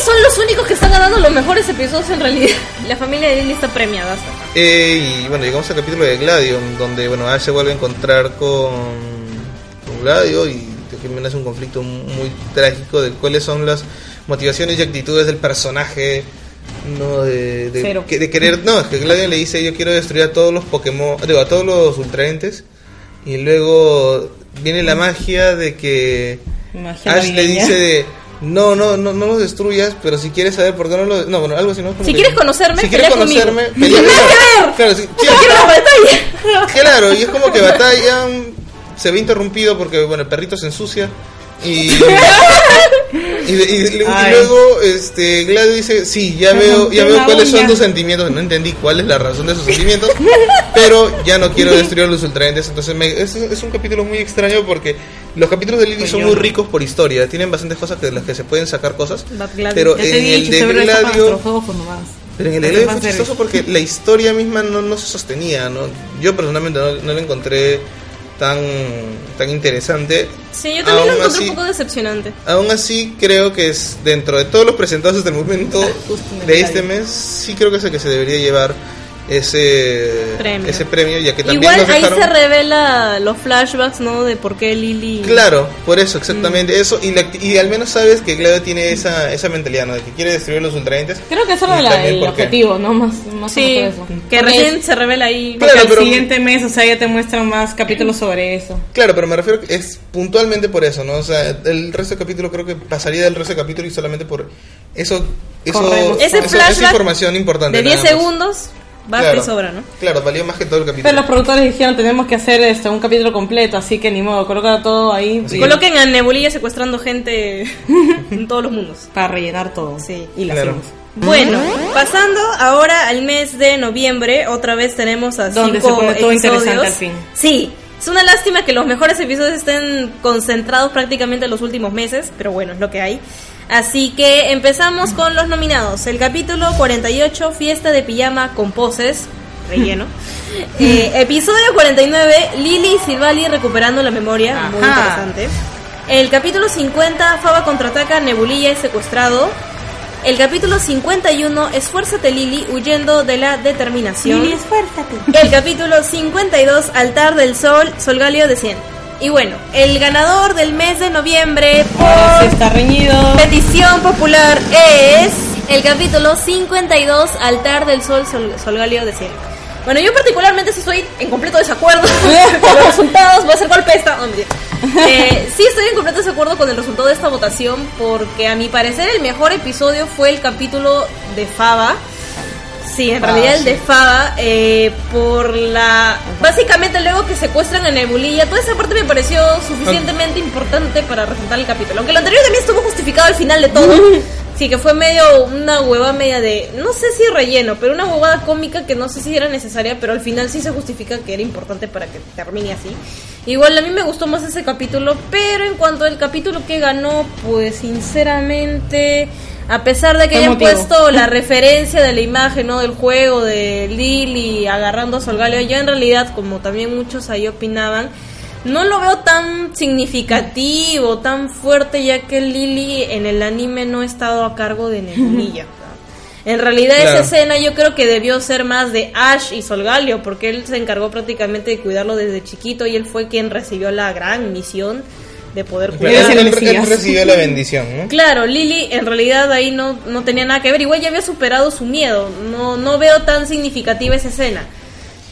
son los únicos que están ganando los mejores episodios en realidad. La familia de Lily está premiada. hasta. Eh, y bueno, llegamos al capítulo de Gladion, donde bueno, Ash se vuelve a encontrar con, con Gladio y también es un conflicto muy trágico de cuáles son las motivaciones y actitudes del personaje. No, de, de, Cero. que- de querer, no, es que Gladio le dice yo quiero destruir a todos los Pokémon, digo, a todos los ultraentes y luego viene la magia de que Magia Ash le dice de, no, no, no, no los destruyas, pero si quieres saber por qué no lo... No, bueno, algo así, ¿no? Como Si que- quieres conocerme, si quieres pelea conmigo. conocerme, (laughs) pelea Claro, sí, sí, ¡Quiero la batalla! (laughs) claro, y es como que batallan, se ve interrumpido porque, bueno, el perrito se ensucia y... (laughs) Y, de- y y luego este Gladio dice, sí, ya veo, ya veo cuáles son uña". tus sentimientos, no entendí cuál es la razón de sus sentimientos, pero ya no quiero destruir a los ultraentes, entonces me- es, es un capítulo muy extraño porque los capítulos de Lily Pues son muy ricos por historia, tienen bastantes cosas de las que se pueden sacar cosas, pero en el dicho, de Gladio... Pero en el Gladio fue chistoso porque la historia misma no, no se sostenía, ¿no? Yo personalmente no, no la encontré tan, tan interesante. Sí, yo también lo Aún encontré así- un poco decepcionante. Aún así, creo que es dentro de todos los presentados hasta el momento (laughs) de este mes, sí creo que es el que se debería llevar ese Premio. ese premio, ya que también Igual nos ahí dejaron... se revela los flashbacks, ¿no? De por qué Lily... Claro, por eso, exactamente Mm. eso. Y, la- y al menos sabes que Gladio tiene esa, esa mentalidad, ¿no? De que quiere destruir los ultraentes. Creo que eso era el objetivo, ¿no? Más, más Sí, que eso. que recién se revela ahí. Claro, el pero- siguiente mes, o sea, ya te muestran más capítulos sobre eso. Claro, pero me refiero que es puntualmente por eso, ¿no? O sea, el resto del capítulo creo que pasaría del resto del capítulo y solamente por eso, eso, eso- esa flashback información importante. de 10 nada más. segundos, basta Claro. y sobra, ¿no? Claro, valió más que todo el capítulo. Pero los productores dijeron, tenemos que hacer este, un capítulo completo, así que ni modo, coloca todo ahí Sí. Coloquen a Nebulilla secuestrando gente (laughs) en todos los mundos. para rellenar todo. Sí. Y la Claro. hacemos. Bueno, pasando ahora al mes de noviembre, otra vez tenemos a Donde cinco se pone todo episodios. interesante al fin. Sí, es una lástima que los mejores episodios estén concentrados prácticamente en los últimos meses, pero bueno, es lo que hay. Así que empezamos con los nominados. El capítulo 48, Fiesta de Pijama con Poses, relleno. (laughs) Eh, episodio 49, Lily y Silvali recuperando la memoria, muy interesante. El capítulo 50, Faba contraataca, Nebulilla es secuestrado. El capítulo 51, Esfuérzate Lily, huyendo de la determinación. esfuérzate. El capítulo 52, Altar del Sol, Solgalio de 100. Y bueno, el ganador del mes de noviembre por está reñido. Petición popular es el capítulo 52, Altar del Sol, Sol Solgalio de 100. Bueno, yo particularmente sí estoy en completo desacuerdo (laughs) con los resultados. Voy a hacer golpe esta. oh. (laughs) Eh, sí estoy en completo desacuerdo con el resultado de esta votación porque a mi parecer el mejor episodio fue el capítulo de Faba. Sí, en Ah, realidad el sí. de Faba, eh, por la... Básicamente luego que secuestran a Nebulilla, toda esa parte me pareció suficientemente importante para resaltar el capítulo. Aunque lo anterior también estuvo justificado al final de todo. (laughs) Sí, que fue medio una huevada media de... No sé si relleno, pero una huevada cómica que no sé si era necesaria, pero al final sí se justifica que era importante para que termine así. Igual a mí me gustó más ese capítulo, pero en cuanto al capítulo que ganó, pues sinceramente... A pesar de que hayan puesto la (laughs) referencia de la imagen, ¿no? Del juego de Lily agarrando a Solgaleo, yo en realidad, como también muchos ahí opinaban, no lo veo tan significativo, tan fuerte, ya que Lily en el anime no ha estado a cargo de Nebulilla. (laughs) En realidad Claro. esa escena yo creo que debió ser más de Ash y Solgaleo, porque él se encargó prácticamente de cuidarlo desde chiquito y él fue quien recibió la gran misión de poder él, él recibió la bendición, ¿no? Claro, Lily en realidad ahí no, no tenía nada que ver, igual ya había superado su miedo, no, no veo tan significativa esa escena.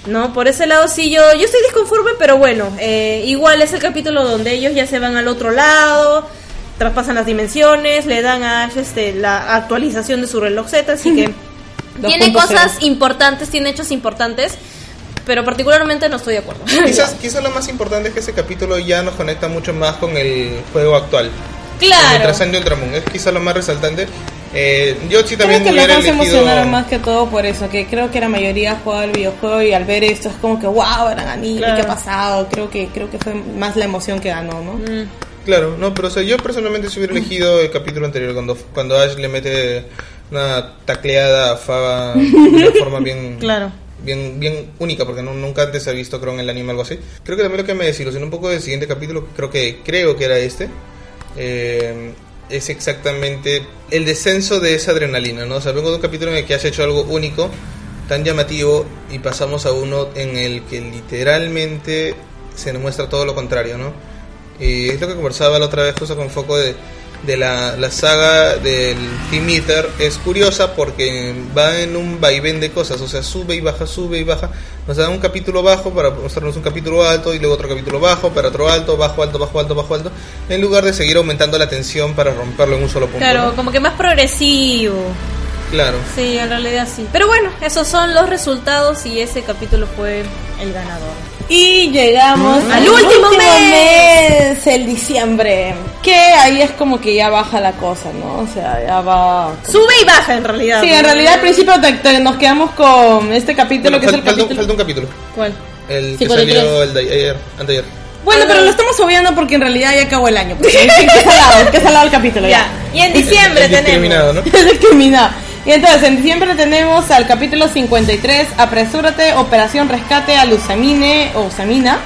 No, por ese lado sí yo, yo estoy disconforme, pero bueno, eh, igual es el capítulo donde ellos ya se van al otro lado, traspasan las dimensiones, le dan a Ash este, la actualización de su reloj Z, así que (laughs) tiene 2.0. cosas importantes, tiene hechos importantes, pero particularmente no estoy de acuerdo. (laughs) Quizás, quizás lo más importante es que ese capítulo ya nos conecta mucho más con el juego actual. El claro. Ultrasan y Ultramoon. Es quizás lo más resaltante. Eh, yo sí Creo también que lo hubiera más elegido... emocionaron más que todo por eso, que creo que la mayoría ha jugado el videojuego y al ver esto es como que wow, eran anime, Claro. ¿qué ha pasado? Creo que creo que fue más la emoción que ganó, ¿no? Mm. Claro, no, pero o sea, yo personalmente si hubiera elegido el capítulo anterior, cuando, cuando Ash le mete una tacleada a Faba (laughs) de una forma bien, Claro. Bien, bien única, porque no, nunca antes se ha visto, creo, en el anime algo así. Creo que también lo que me desilusionó un poco del siguiente capítulo, creo que, creo que era este, eh, es exactamente el descenso de esa adrenalina, ¿no? O sea, vengo de un capítulo en el que has hecho algo único, tan llamativo, y pasamos a uno en el que literalmente se demuestra todo lo contrario, ¿no? Y es lo que conversaba la otra vez justo con Foco de de la, la saga del Team Eater es curiosa porque va en un vaivén de cosas, o sea, sube y baja, sube y baja. Nos da un capítulo bajo para mostrarnos un capítulo alto y luego otro capítulo bajo para otro alto, bajo, alto, bajo, alto, bajo, alto, en lugar de seguir aumentando la tensión para romperlo en un solo punto. Claro, ¿no? como que más progresivo. Claro. Sí, en realidad sí. Pero bueno, esos son los resultados y ese capítulo fue el ganador. Y llegamos Mm. Al último mes. mes, el diciembre. Que ahí es como que ya baja la cosa, ¿no? O sea, ya va. Sube y baja en realidad. Sí, en realidad al principio te- te- nos quedamos con este capítulo Bueno, que es el fal- falta, un- capítulo. falta un capítulo. ¿Cuál? El que 53. salió el de ayer, anteayer. Bueno, Ah, pero lo estamos obviando porque en realidad ya acabó el año. (laughs) Porque, ¿Qué salado? ¿Qué salado el capítulo? Ya. Y en diciembre El- el discriminado, tenemos. ¿no? (laughs) Es discriminado. Y entonces, en diciembre tenemos al capítulo 53, Apresúrate, Operación Rescate a Luzamine o Samina.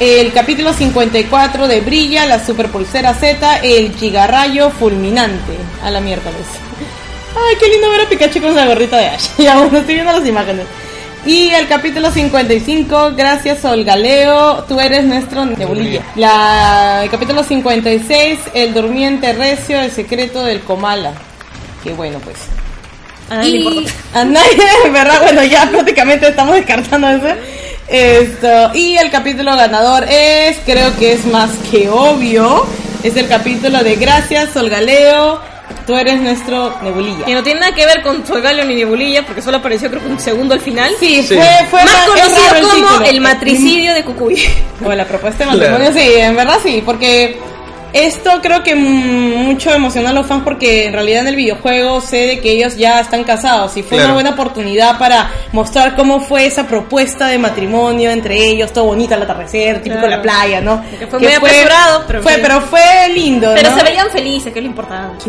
El capítulo 54 de Brilla, la Superpulsera Z, el Gigarrayo Fulminante. A la miércoles. Ay, qué lindo ver a Pikachu con la gorrita de Ash. (laughs) Ya, bueno, estoy viendo las imágenes. Y el capítulo 55, gracias Olgaleo, tú eres nuestro nebulilla. La, el capítulo 56, el durmiente recio, el secreto del Comala. Que bueno, pues. A nadie le Y importa. a nadie, en verdad, bueno, ya prácticamente estamos descartando eso. Esto, y el capítulo ganador es, creo que es más que obvio, es el capítulo de Gracias, Solgaleo, tú eres nuestro nebulilla. Que no tiene nada que ver con Solgaleo ni Nebulilla, porque solo apareció creo que un segundo al final. Sí, Sí. fue, fue Más conocido como título. el matricidio de Cucuy. O la propuesta de matrimonio, Claro. sí, en verdad sí, porque esto creo que mm, mucho emociona a los fans porque en realidad en el videojuego sé de que ellos ya están casados y fue Claro. una buena oportunidad para mostrar cómo fue esa propuesta de matrimonio entre ellos, todo bonito al atardecer, típico Claro. de la playa, ¿no? Que fue muy apresurado, pero fue, fue- pero fue lindo, Pero ¿no? se veían felices, que es lo importante.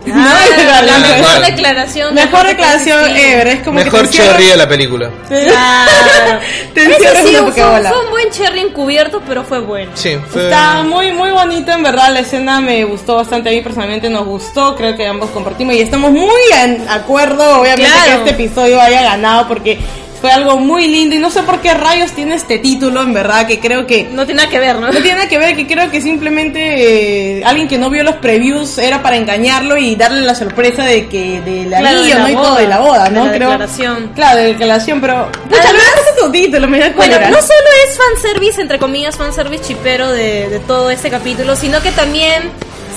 (laughs) Ah, la claro. mejor declaración. Mejor declaración ever, es como Mejor que cherry de la película. Claro. (laughs) Te Ese encierras sí fue, un buen cherry encubierto, pero fue bueno. Sí, fue. Está muy muy bonito en verdad la escena me gustó bastante a mí personalmente nos gustó creo que ambos compartimos y estamos muy en acuerdo obviamente Claro. que este episodio haya ganado porque fue algo muy lindo y no sé por qué rayos tiene este título en verdad que creo que No tiene nada que ver, ¿no? no tiene nada que ver que creo que simplemente eh, alguien que no vio los previews era para engañarlo y darle la sorpresa de que del Claro, anillo de la no y todo boda, de la boda de no la creo declaración. claro de declaración pero pucha, Además- no es tu título me da Bueno, no solo es fanservice, entre comillas, fanservice chipero de, de todo este capítulo, sino que también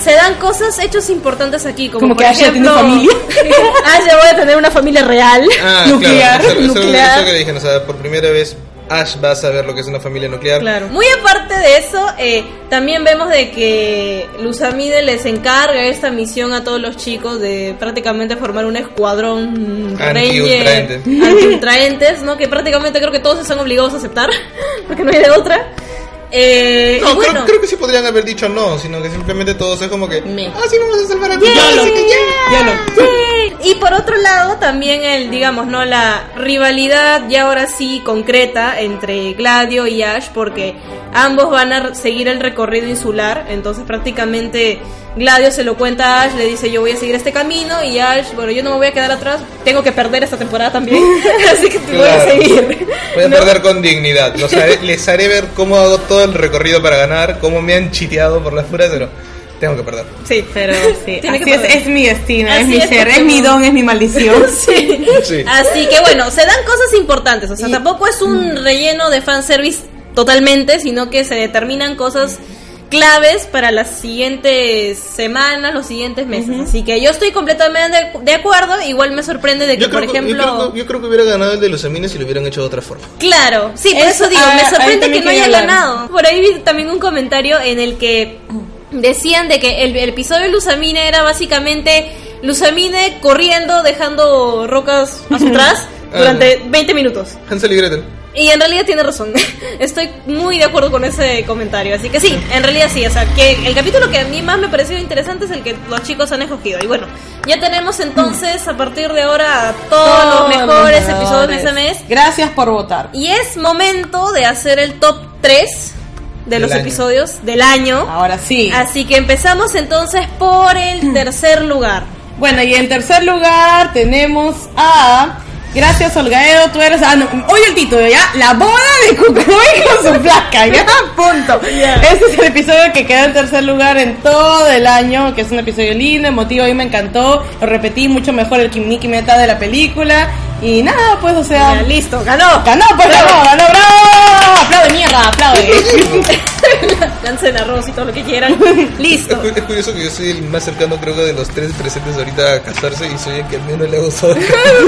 se dan cosas, hechos importantes aquí, como, Como por que Ash ya tiene familia. (laughs) Ash ya voy a tener una familia real. Ah, (laughs) Nuclear, claro. Eso, eso- nuclear. eso que dije, o sea, por primera vez Ash va a saber lo que es una familia nuclear. Claro. Muy aparte de eso, eh, también vemos de que Luzamide les encarga esta misión a todos los chicos de prácticamente formar un escuadrón Anti-ultraentes. anti-ultraentes, ¿no? Que prácticamente creo que todos están obligados a aceptar, (laughs) porque no hay de otra. Eh, No, bueno, creo, creo que sí podrían haber dicho no, sino que simplemente todos es como que, Me. ah, sí, vamos a salvar a Yay. así que ya. Y por otro lado, también el, digamos, ¿no? La rivalidad ya ahora sí concreta entre Gladio y Ash, porque ambos van a seguir el recorrido insular, entonces prácticamente Gladio se lo cuenta a Ash, le dice yo voy a seguir este camino, y Ash, bueno, yo no me voy a quedar atrás, tengo que perder esta temporada también, (laughs) así que te voy a Claro. seguir. Voy a ¿No? perder con dignidad. Los haré- les haré ver cómo hago todo el recorrido para ganar, cómo me han chiteado por las puras, pero tengo que perder. Sí, Pero (laughs) sí, Tiene así que es, mi destino, es mi es, ser, es mi don, es mi maldición. (laughs) Sí. Sí. Así que bueno, se dan cosas importantes. O sea, tampoco es un relleno de fanservice totalmente, sino que se determinan cosas claves para las siguientes semanas, los siguientes meses. Así que yo estoy completamente de, acuerdo. Igual me sorprende de que, Yo por que- ejemplo. yo, creo, que- yo creo que hubiera ganado el de los amines si lo hubieran hecho de otra forma. Claro, sí, por Eso, eso digo, me sorprende que no haya hablar. ganado. Por ahí vi también un comentario en el que decían de que el, el episodio de Luzamine era básicamente Luzamine corriendo, dejando rocas (laughs) atrás durante 20 minutos. Hansel y Gretel. Y en realidad tiene razón. (laughs) Estoy muy de acuerdo con ese comentario. Así que sí, en realidad sí. O sea, que el capítulo que a mí más me pareció interesante es el que los chicos han escogido. Y bueno, ya tenemos entonces a partir de ahora todos los mejores episodios de ese mes. Gracias por votar. Y es momento de hacer el top 3 de Del los año. episodios del año. Ahora sí. Así que empezamos entonces por el (clears throat) tercer lugar. Bueno, y en tercer lugar tenemos a. Gracias, Olgaedo, tú eres. Ah, no, oye el título, ¿ya? La boda de Cucuy (laughs) con su placa, ya, (laughs) punto. Este es el episodio que queda en tercer lugar en todo el año, que es un episodio lindo, emotivo, a mí me encantó. Lo repetí mucho mejor el Kimiki Meta de la película. Y nada, pues, o sea. Ya, listo, ganó. Ganó, pues ganó, ganó, bravo. Aplaude, mierda, aplaude. (laughs) (laughs) Lancen arroz y todo lo que quieran. (laughs) Listo. es curioso que yo soy el más cercano, creo que de los tres presentes ahorita a casarse y soy el que menos le ha gustado.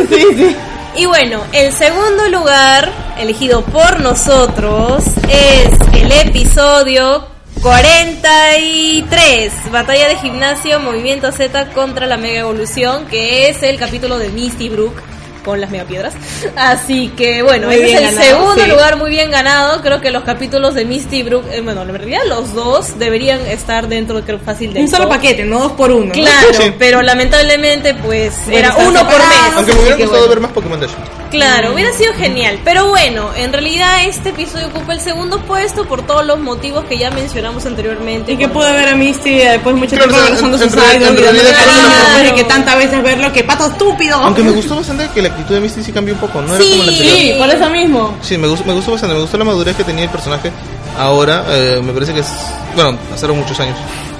sí, sí. Y bueno, el segundo lugar, elegido por nosotros, es el episodio 43, Batalla de Gimnasio, Movimiento Z contra la Mega Evolución, que es el capítulo de Misty Brook con las megapiedras. Así que bueno, Muy ese es el ganado, segundo sí. lugar muy bien ganado. Creo que los capítulos de Misty Brook, eh, bueno, en realidad los dos deberían estar dentro, creo, fácil de Un solo paquete, no dos por uno. Claro, Sí. pero lamentablemente pues Bueno, era uno por mes. Aunque me hubiera gustado bueno. ver más Pokémon Dash. Claro, hubiera sido genial. Pero bueno, en realidad este episodio ocupa el segundo puesto por todos los motivos que ya mencionamos anteriormente. Y que pude ver a Misty después de mucho tiempo en sus idols y que tantas veces verlo que pato estúpido. Aunque me gustó bastante que la actitud de Misty sí cambió un poco, no era Sí. como la anterior. Sí, por eso mismo. Sí, me gustó, me gustó bastante, me gustó la madurez que tenía el personaje ahora, eh, me parece que es, bueno, pasaron muchos años.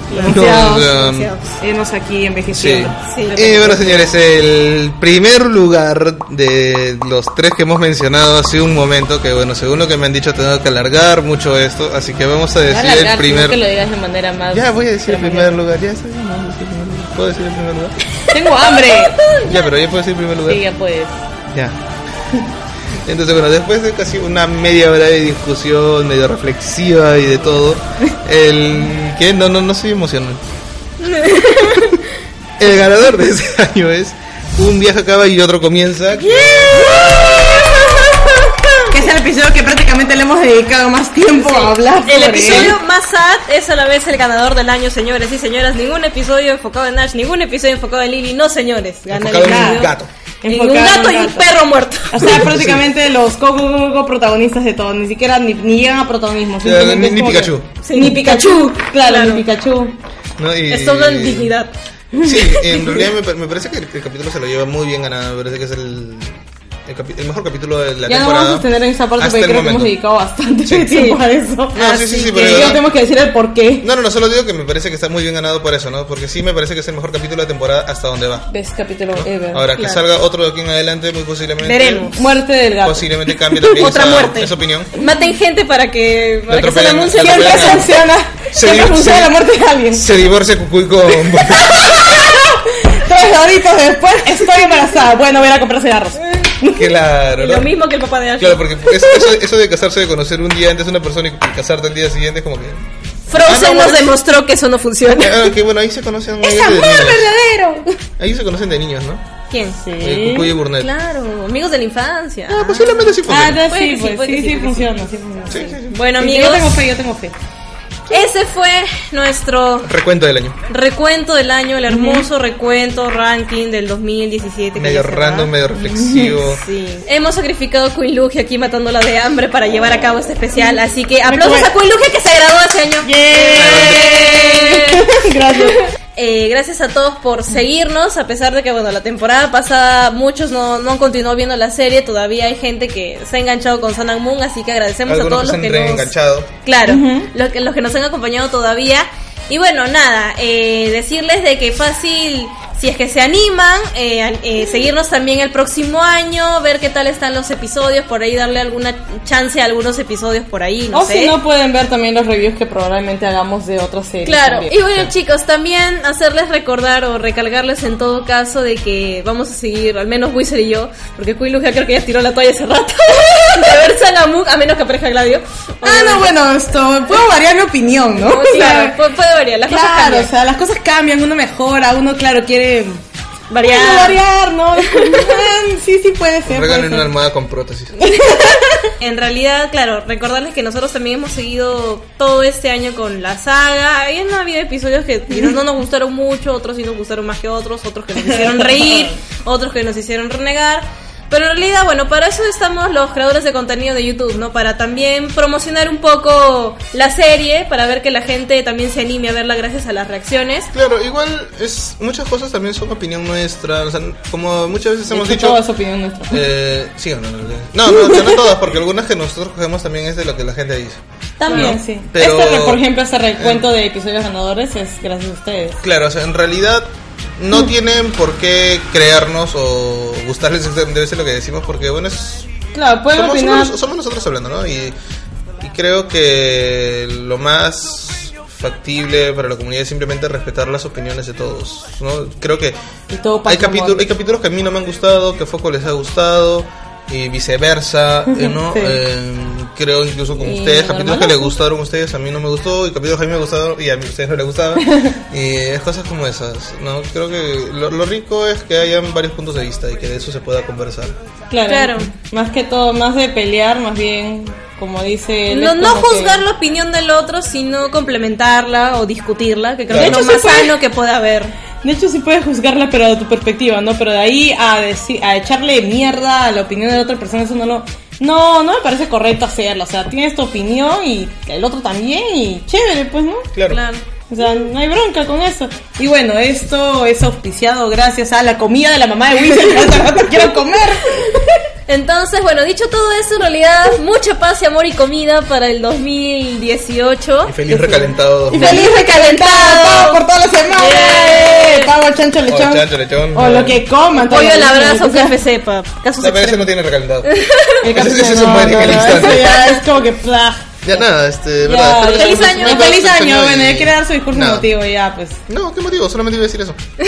Demasiados, No, o sea, demasiados. Hemos aquí. Sí. Y bueno, señores, el primer lugar de los tres que hemos mencionado hace un momento, que bueno, según lo que me han dicho, tengo que alargar mucho esto, así que vamos a decir el primer... que lo digas de manera más. Ya voy a decir el primer lugar, ya. ¿Puedo decir el primer lugar? Tengo hambre. Ya, pero ya puedo decir el primer lugar. Sí, ya puedes. Ya. Entonces, bueno, después de casi una media hora de discusión, medio reflexiva y de todo, (laughs) el que no, no, no soy emocional. El ganador de ese (laughs) año es Un viaje acaba y otro comienza. Que es el episodio que prácticamente le hemos dedicado más tiempo a hablar. El episodio él. más sad es a la vez el ganador del año, señores y señoras. Ningún episodio enfocado en Ash, ningún episodio enfocado en Lily, no señores. Gana Enfocado el en gato. En un gato y un perro muerto. O sea, prácticamente los coco protagonistas de todo, ni siquiera ni, ni llegan a protagonismo. ni- ni que- Pikachu. Sí, ni Pikachu, claro, Claro. ni Pikachu. ¿no? Y- Es todo en dignidad. Sí, en realidad me, me parece que el, el capítulo se lo lleva muy bien ganado. Me parece que es el, el, el mejor capítulo de la Ya no temporada. vamos a tener en esa parte hasta porque el creo que hemos momento. dedicado bastante Sí. (laughs) tiempo a eso. No, sí, sí, Así sí, que pero de Y yo verdad- tenemos que decir el por qué. No, no, no, solo digo que me parece que está muy bien ganado por eso, ¿no? Porque sí me parece que es el mejor capítulo de temporada hasta donde va. Best capítulo ever. Ahora, que salga otro de aquí en adelante, muy posiblemente. Veremos. Muerte del gato. Posiblemente cambie también (laughs) Otra esa, muerte. esa opinión. Maten gente para que, para que se le anuncie Siempre funciona. Se se- la muerte de alguien. Se divorcia Cucuy con. (laughs) Tres horitos después estoy embarazada. Bueno, voy a comprar cigarros. (laughs) claro, Lo ¿no? mismo que el papá de Ash. Claro, porque eso, eso, eso de casarse, de conocer un día antes a una persona y casarte el día siguiente, es como que. Frozen Ah, no, nos bueno. demostró que eso no funciona. Ah, que bueno, ahí se conocen. ¡Es amor verdadero! Ahí se conocen de niños, ¿no? ¿Quién? Eh, Cucuy y Burnett. Claro, amigos de la infancia. Ah, posiblemente sí Ah, funciona. sí, sí, pues sí, sí, sí, funciona, sí funciona. Sí, sí, sí. Bueno, Sí, amigos, Yo tengo fe, yo tengo fe. Ese fue nuestro Recuento del año. recuento del año, el hermoso recuento ranking del 2017. que Medio random, medio reflexivo. (laughs) Sí. Hemos sacrificado a Queen Lugia aquí matándola de hambre para llevar a cabo este especial. Así que aplausos a Queen Lugia que se graduó ese año. (laughs) Gracias. Eh, gracias a todos por seguirnos, a pesar de que bueno la temporada pasada muchos no, no han continuado viendo la serie, todavía hay gente que se ha enganchado con Sun and Moon, así que agradecemos a todos que los se que han nos, reenganchado. Claro, los, que, los que nos han acompañado todavía. Y bueno, nada, eh, decirles de que fácil, si es que se animan, eh, eh, seguirnos también el próximo año, ver qué tal están los episodios, por ahí darle alguna chance a algunos episodios por ahí, no o sé. si no, pueden ver también los reviews que probablemente hagamos de otras series. Claro, también. y bueno chicos, también hacerles recordar o recalcarles en todo caso de que vamos a seguir, al menos Wizard y yo, porque Queen Lugia creo que ya tiró la toalla hace rato, (laughs) de ver Salamuk, a menos que aparezca Gladio. Ah, no, bueno, esto, puedo variar mi opinión, ¿no? No, O sea, claro, pu- puede variar, las cosas claro, cambian. o sea, las cosas cambian, uno mejora, uno, claro, quiere variar. Bueno, variar, ¿no? Sí, sí puede ser. Regalen una almohada con prótesis. (laughs) En realidad, claro, recordarles que nosotros también hemos seguido todo este año con la saga. Había no habido episodios que quizás no nos gustaron mucho, otros sí nos gustaron más que otros, otros que nos hicieron reír, (laughs) otros que nos hicieron renegar. Pero en realidad, bueno, para eso estamos los creadores de contenido de YouTube, ¿no? Para también promocionar un poco la serie, para ver que la gente también se anime a verla gracias a las reacciones. Claro, igual es muchas cosas también son opinión nuestra, o sea, como muchas veces hemos dicho... toda es opinión nuestra. Eh, sí o no, no, no, no, no todas, porque algunas que nosotros cogemos también es de lo que la gente dice. También, ¿no? sí. Pero- Este, por ejemplo, ese recuento de episodios ganadores es gracias a ustedes. Claro, o sea, en realidad no tienen por qué crearnos o gustarles entenderse lo que decimos, porque bueno, es Claro, pueden somos, opinar. somos- somos nosotros hablando, ¿no? Y, y creo que lo más factible para la comunidad es simplemente respetar las opiniones de todos, ¿no? Creo que todo hay hay capítulos que a mí no me han gustado, que a Foco les ha gustado y viceversa, (laughs) eh, ¿no? Sí. Eh, creo incluso con ustedes, capítulos que les gustaron a ustedes, a mí no me gustó, y capítulos que a mí me gustaron y a mí- a ustedes no les gustaban. (laughs) y es cosas como esas, ¿no? Creo que lo, lo rico es que hayan varios puntos de vista y que de eso se pueda conversar. Claro, Claro. Más que todo, más de pelear, más bien, como dice. él, No, no juzgar que- la opinión del otro, sino complementarla o discutirla, que creo Claro. que es lo más sano que puede haber. De hecho, sí puedes juzgarla, pero de tu perspectiva, ¿no? Pero de ahí a decir, a echarle mierda a la opinión de la otra persona, eso no lo. No, no me parece correcto hacerlo. O sea, tienes tu opinión y el otro también, y chévere, pues, ¿no? Claro. Claro. O sea, no hay bronca con eso. Y bueno, esto es auspiciado gracias a la comida de la mamá de hasta rato quiero comer. Entonces, bueno, dicho todo eso, en realidad, mucha paz y amor y comida para el 2018. Y feliz recalentado. Y feliz recalentado, pavo por toda la semana. Bien. Pavo, chancho, lechón. O chancho, lechón. O lo que coman. Pollo al abrazo, KFC, pa. Casos No, pero ese no tiene recalentado. El Ese- ese no, no, no, eso ya es como que. plah. Ya nada, este, Ya, verdad. feliz año. un- Ya, feliz un- año, bueno, hay que dar su discurso Nada. emotivo, ya, pues. No, ¿qué motivo? Solamente iba a decir eso. (laughs)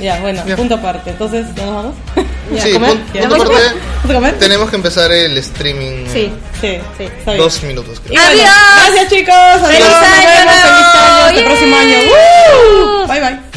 Ya, bueno, Ya. punto aparte. Entonces, ¿ya nos vamos? (laughs) Ya, sí, comer. Ya, punto aparte, ¿Vamos a comer? tenemos que empezar el streaming. Sí. Sí, sí, está bien. Dos minutos, creo. Adiós. Gracias, chicos. Adiós. ¡Feliz nos año vemos! Feliz año. Hasta el próximo año. Bye, bye.